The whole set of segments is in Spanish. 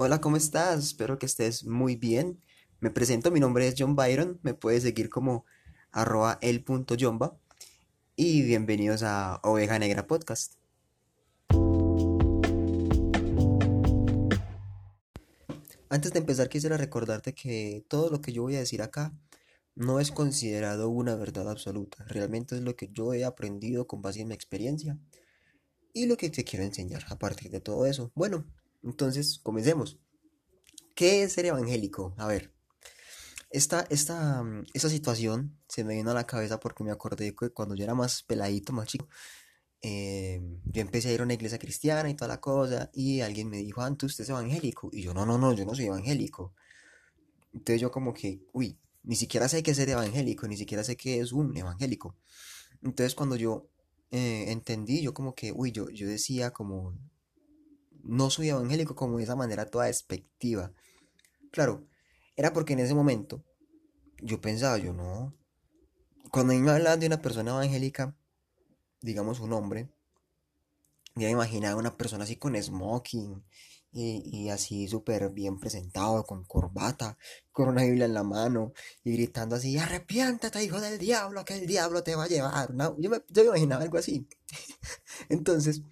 Hola, ¿cómo estás? Espero que estés muy bien. Me presento, mi nombre es John Byron, me puedes seguir como arroba el.yomba y bienvenidos a Oveja Negra Podcast. Antes de empezar quisiera recordarte que todo lo que yo voy a decir acá no es considerado una verdad absoluta, realmente es lo que yo he aprendido con base en mi experiencia y lo que te quiero enseñar a partir de todo eso. Bueno, entonces comencemos. ¿Qué es ser evangélico? A ver, esta, esta, esta situación se me vino a la cabeza porque me acordé que cuando yo era más peladito, más chico, eh, yo empecé a ir a una iglesia cristiana y toda la cosa, y alguien me dijo, Anto, ¿usted es evangélico? Y yo, no, no, no, yo no soy evangélico. Entonces yo como que, uy, ni siquiera sé qué es ser evangélico, ni siquiera sé qué es un evangélico. Entonces cuando yo eh, entendí, yo como que, uy, yo, yo decía como, no soy evangélico como de esa manera toda despectiva. Claro, era porque en ese momento yo pensaba, yo no. Cuando a mí me hablaban de una persona evangélica, digamos un hombre, yo me imaginaba una persona así con smoking y, así súper bien presentado, con corbata, con una Biblia en la mano y gritando así, arrepiéntate hijo del diablo, que el diablo te va a llevar. yo, me, yo me imaginaba algo así. Entonces,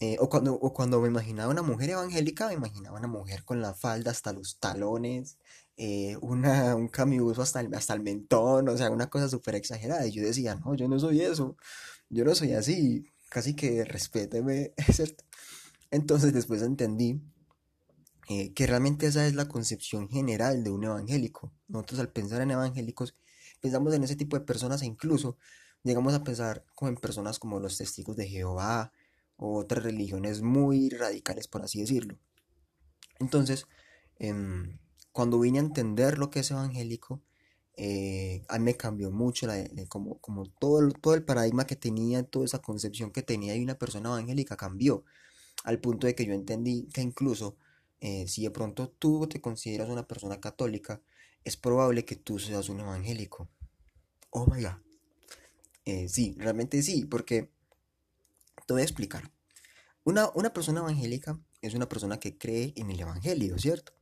eh, o, cuando, o cuando me imaginaba una mujer evangélica, me imaginaba una mujer con la falda hasta los talones, eh, una, un camibuso hasta el, hasta el mentón, o sea, una cosa súper exagerada. Y yo decía, no, yo no soy eso, yo no soy así, casi que respéteme, ¿cierto? Entonces después entendí eh, que realmente esa es la concepción general de un evangélico. Nosotros al pensar en evangélicos, pensamos en ese tipo de personas e incluso llegamos a pensar como en personas como los testigos de Jehová, o otras religiones muy radicales, por así decirlo. Entonces, em, cuando vine a entender lo que es evangélico, eh, a mí me cambió mucho como, como todo, todo el paradigma que tenía, toda esa concepción que tenía de una persona evangélica cambió, al punto de que yo entendí que incluso eh, si de pronto tú te consideras una persona católica, es probable que tú seas un evangélico. Oh my god. Eh, sí, realmente sí, porque te voy a explicar. Una, una persona evangélica es una persona que cree en el Evangelio, ¿cierto?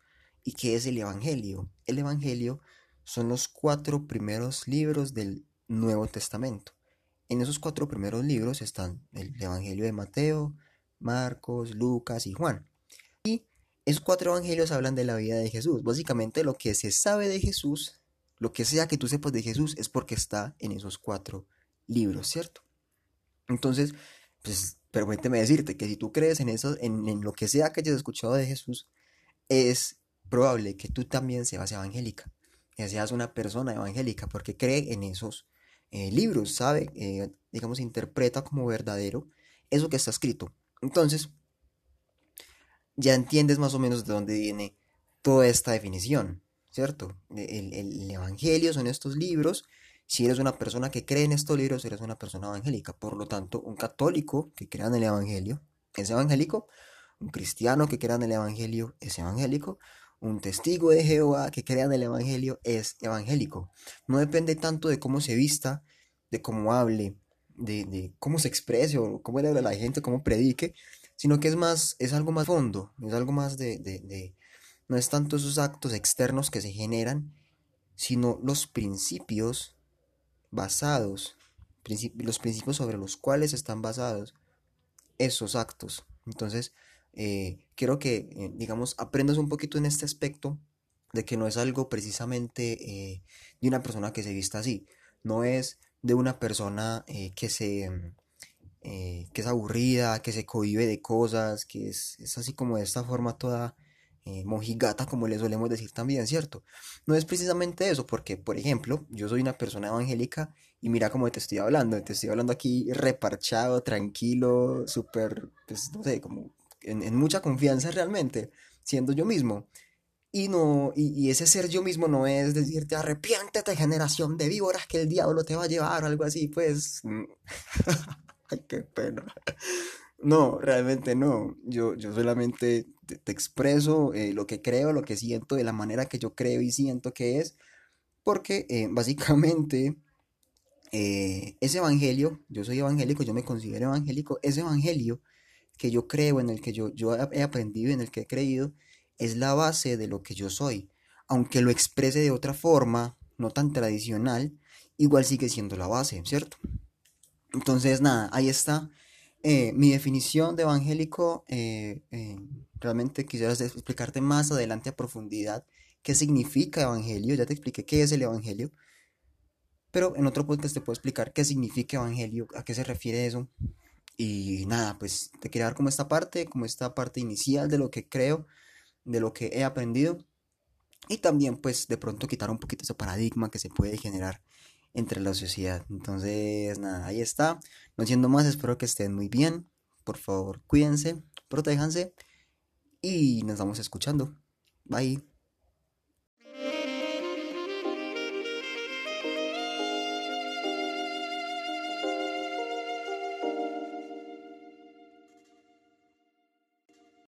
¿Y qué es el Evangelio? El Evangelio son los cuatro primeros libros del Nuevo Testamento. En esos cuatro primeros libros están el Evangelio de Mateo, Marcos, Lucas y Juan. Y esos cuatro evangelios hablan de la vida de Jesús. Básicamente lo que se sabe de Jesús, lo que sea que tú sepas de Jesús, es porque está en esos cuatro libros, ¿cierto? Entonces, pues permíteme decirte que si tú crees en eso, en, lo que sea que hayas escuchado de Jesús, es probable que tú también seas evangélica, que seas una persona evangélica, porque cree en esos eh, libros, ¿sabe? Eh, digamos, interpreta como verdadero eso que está escrito. Entonces, ya entiendes más o menos de dónde viene toda esta definición, ¿cierto? El, el Evangelio son estos libros si eres una persona que cree en estos libros, eres una persona evangélica. Por lo tanto, un católico que crea en el Evangelio es evangélico. Un cristiano que crea en el Evangelio es evangélico. Un testigo de Jehová que crea en el Evangelio es evangélico. No depende tanto de cómo se vista, de cómo hable, de, cómo se exprese o cómo le habla a la gente, cómo predique, sino que es más, es algo más fondo, es algo más de, de no es tanto esos actos externos que se generan, sino los principios basados, los principios sobre los cuales están basados esos actos. Entonces, eh, quiero que, eh, digamos, aprendas un poquito en este aspecto de que no es algo precisamente eh, de una persona que se vista así, no es de una persona que se... que es aburrida, que se cohibe de cosas, que es, es así como de esta forma toda eh, mojigata, como le solemos decir también, ¿cierto? No es precisamente eso, porque, por ejemplo, yo soy una persona evangélica y mira cómo te estoy hablando, te estoy hablando aquí reparchado, tranquilo, súper, pues, no sé, como en, mucha confianza realmente, siendo yo mismo. Y, no, y, ese ser yo mismo no es decirte arrepiéntete generación de víboras que el diablo te va a llevar o algo así, pues... Ay, qué pena. No, realmente no. Yo, yo solamente te, expreso eh, lo que creo, lo que siento, de la manera que yo creo y siento que es, porque eh, básicamente eh, ese evangelio, yo soy evangélico, yo me considero evangélico, ese evangelio que yo creo, en el que yo, yo he aprendido, en el que he creído, es la base de lo que yo soy. Aunque lo exprese de otra forma, no tan tradicional, igual sigue siendo la base, ¿cierto? Entonces, nada, ahí está eh, mi definición de evangélico. Eh, eh, realmente quisiera explicarte más adelante a profundidad qué significa evangelio. Ya te expliqué qué es el evangelio. Pero en otro podcast te puedo explicar qué significa evangelio, a qué se refiere eso. Y nada, pues te quería dar como esta parte, como esta parte inicial de lo que creo, de lo que he aprendido. Y también pues de pronto quitar un poquito ese paradigma que se puede generar entre la sociedad. Entonces, nada, ahí está. No siendo más, espero que estén muy bien. Por favor, cuídense, protéjanse y nos vamos escuchando. Bye.